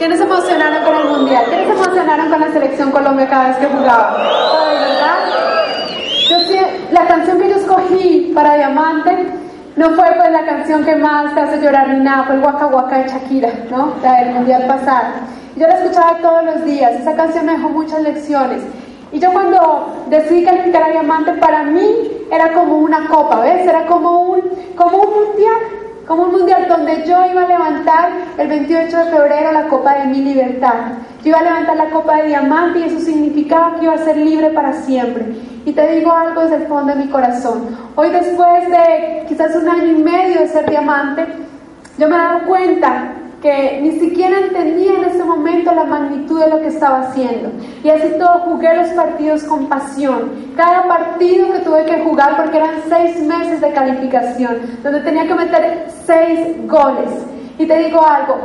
¿Quiénes se emocionaron con el Mundial? ¿Quiénes se emocionaron con la selección Colombia cada vez que jugaba? ¿verdad? Yo la canción que yo escogí para Diamante no fue pues la canción que más te hace llorar ni nada, fue el Waka Waka de Shakira, ¿no? La del Mundial pasado. Yo la escuchaba todos los días, esa canción me dejó muchas lecciones. Y yo cuando decidí calificar a Diamante, para mí era como una copa, ¿ves? Era como un, como un mundial, como un mundial donde yo iba a levantar el 28 de febrero la copa de mi libertad. Yo iba a levantar la copa de diamante y eso significaba que iba a ser libre para siempre. Y te digo algo desde el fondo de mi corazón. Hoy después de quizás un año y medio de ser diamante, yo me he dado cuenta que ni siquiera entendía en ese momento la magnitud de lo que estaba haciendo. Y así todo jugué los partidos con pasión. Cada partido que tuve que jugar, porque eran seis meses de calificación, donde tenía que meter seis goles. Y te digo algo,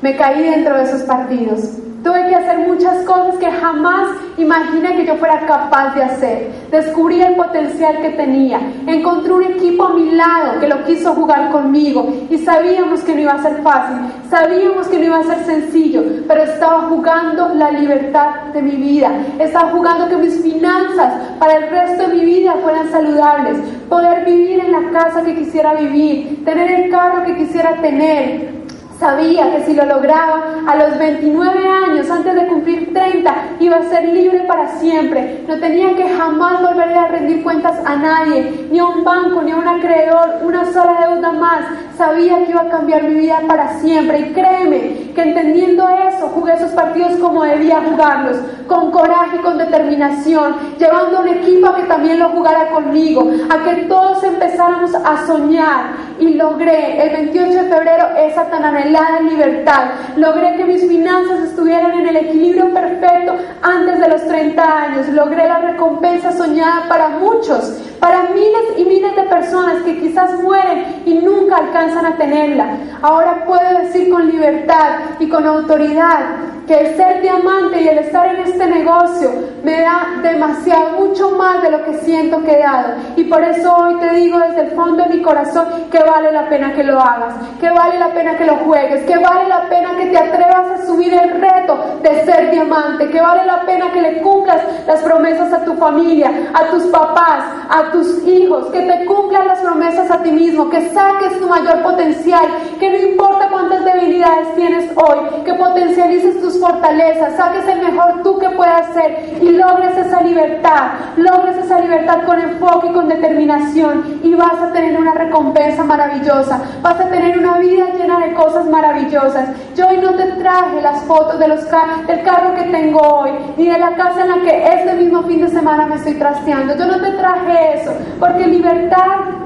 me caí dentro de esos partidos. Tuve que hacer muchas cosas que jamás imaginé que yo fuera capaz de hacer. Descubrí el potencial que tenía. Encontré un equipo a mi lado que lo quiso jugar conmigo y sabíamos que no iba a ser fácil, sabíamos que no iba a ser sencillo, pero estaba jugando la libertad de mi vida. Estaba jugando que mis finanzas para el resto de mi vida fueran saludables, poder vivir en la casa que quisiera vivir, tener el carro que quisiera tener, Sabía que si lo lograba a los 29 años, antes de cumplir 30, iba a ser libre para siempre. No tenía que jamás volverle a rendir cuentas a nadie, ni a un banco, ni a un acreedor, una sola deuda más. Sabía que iba a cambiar mi vida para siempre. Y créeme que entendiendo eso, jugué esos partidos como debía jugarlos, con coraje y con determinación, llevando a un equipo a que también lo jugara conmigo, a que todos empezáramos a soñar. Y logré el 28 de febrero esa tan anhelada la libertad. Logré que mis finanzas estuvieran en el equilibrio perfecto antes de los 30 años. Logré la recompensa soñada para muchos, para miles y miles de personas que quizás mueren y nunca alcanzan a tenerla. Ahora puedo decir con libertad y con autoridad que el ser diamante y el estar en este negocio me da demasiado, mucho más de lo que siento que he dado. Y por eso hoy te digo desde el fondo de mi corazón que vale la pena que lo hagas, que vale la pena que lo juegues, que vale la pena que te atrevas a subir el reto de ser diamante, que vale la pena que le cumplas las promesas a tu familia, a tus papás, a tus hijos, que te cumplan las promesas a ti mismo, que saques tu mayor potencial, que no importa cuántas debilidades tienes hoy, que potencialices tus fortalezas, saques el mejor tú que puedas ser y logres esa libertad, logres esa libertad con enfoque y con determinación y vas a tener una recompensa maravillosa, vas a tener una vida llena de cosas maravillosas. Yo hoy no te traje las fotos de los del carro que tengo hoy, ni de la casa en la que este mismo fin de semana me estoy trasteando. Yo no te traje eso, porque libertad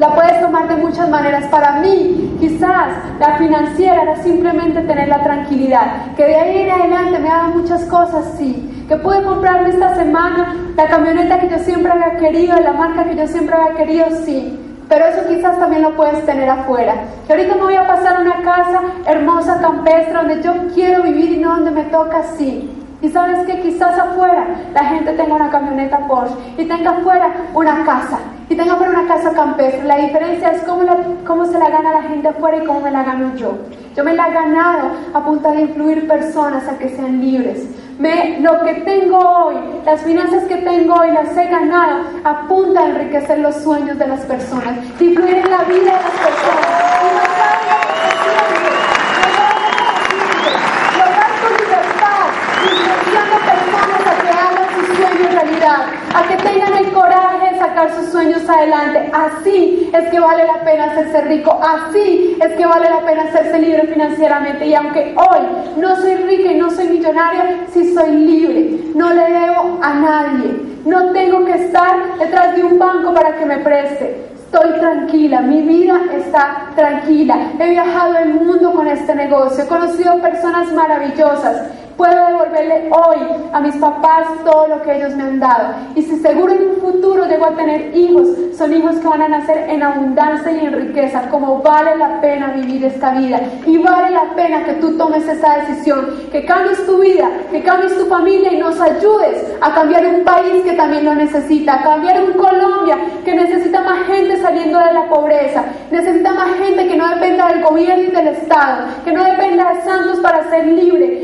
la puedes tomar de muchas maneras. Para mí, quizás la financiera era simplemente tener la tranquilidad. Que de ahí en adelante me hagan muchas cosas, sí. Que pude comprarme esta semana la camioneta que yo siempre había querido, la marca que yo siempre había querido, sí. Pero eso quizás también lo puedes tener afuera. Que ahorita me voy a pasar a una casa hermosa, campestre, donde yo quiero vivir y no donde me toca, sí. Y sabes que quizás afuera la gente tenga una camioneta Porsche y tenga afuera una casa y tenga afuera una casa campestre. La diferencia es cómo, cómo se la gana la gente afuera y cómo me la gano yo. Yo me la he ganado a punto de influir personas a que sean libres. Me, lo que tengo hoy, las finanzas que tengo hoy, las he ganado a enriquecer los sueños de las personas, de influir en la vida de las personas. Y a que tengan el coraje sacar sus sueños adelante. Así es que vale la pena hacerse rico, así es que vale la pena hacerse libre financieramente. Y aunque hoy no soy rica y no soy millonaria, sí soy libre, no le debo a nadie, no tengo que estar detrás de un banco para que me preste. Estoy tranquila, mi vida está tranquila. He viajado el mundo con este negocio, he conocido personas maravillosas Puedo devolverle hoy a mis papás todo lo que ellos me han dado. Y si seguro en un futuro llego a tener hijos, son hijos que van a nacer en abundancia y en riqueza, como vale la pena vivir esta vida. Y vale la pena que tú tomes esa decisión, que cambies tu vida, que cambies tu familia y nos ayudes a cambiar un país que también lo necesita, a cambiar un Colombia que necesita más gente saliendo de la pobreza, necesita más gente que no dependa del gobierno y del Estado, que no dependa de santos para ser libres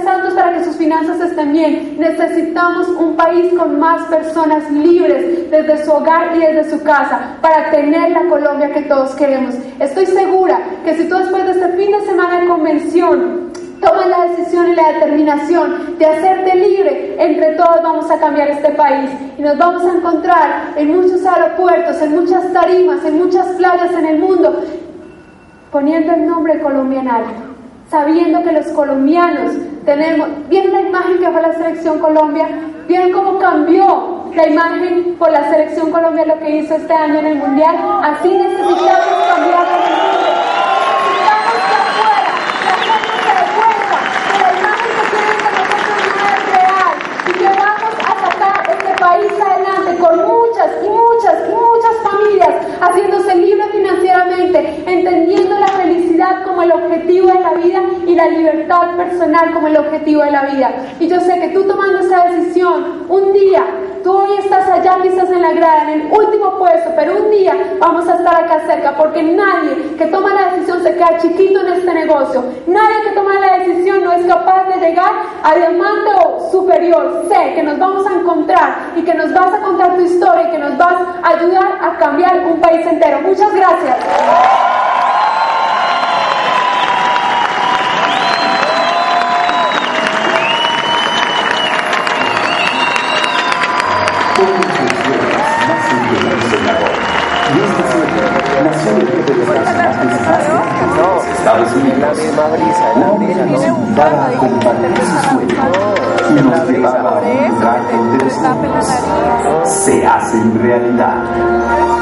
santos para que sus finanzas estén bien. Necesitamos un país con más personas libres desde su hogar y desde su casa para tener la Colombia que todos queremos. Estoy segura que si tú después de este fin de semana de convención tomas la decisión y la determinación de hacerte libre, entre todos vamos a cambiar este país y nos vamos a encontrar en muchos aeropuertos, en muchas tarimas, en muchas playas en el mundo, poniendo el nombre colombiano alto sabiendo que los colombianos tenemos, ¿vieron la imagen que fue la selección Colombia? ¿Vieron cómo cambió la imagen por la selección Colombia lo que hizo este año en el Mundial? Así necesitamos cambiar la país adelante con muchas muchas muchas familias haciéndose libres financieramente, entendiendo como el objetivo de la vida y la libertad personal como el objetivo de la vida. Y yo sé que tú tomando esa decisión, un día, tú hoy estás allá quizás en la grada, en el último puesto, pero un día vamos a estar acá cerca, porque nadie que toma la decisión se queda chiquito en este negocio. Nadie que toma la decisión no es capaz de llegar a diamante superior. Sé que nos vamos a encontrar y que nos vas a contar tu historia y que nos vas a ayudar a cambiar un país entero. Muchas gracias. De de Estados Unidos. Un hombre que nos invitaba a compartir sus sueños y nos llevaba a un lugar donde los sueños se hacen realidad.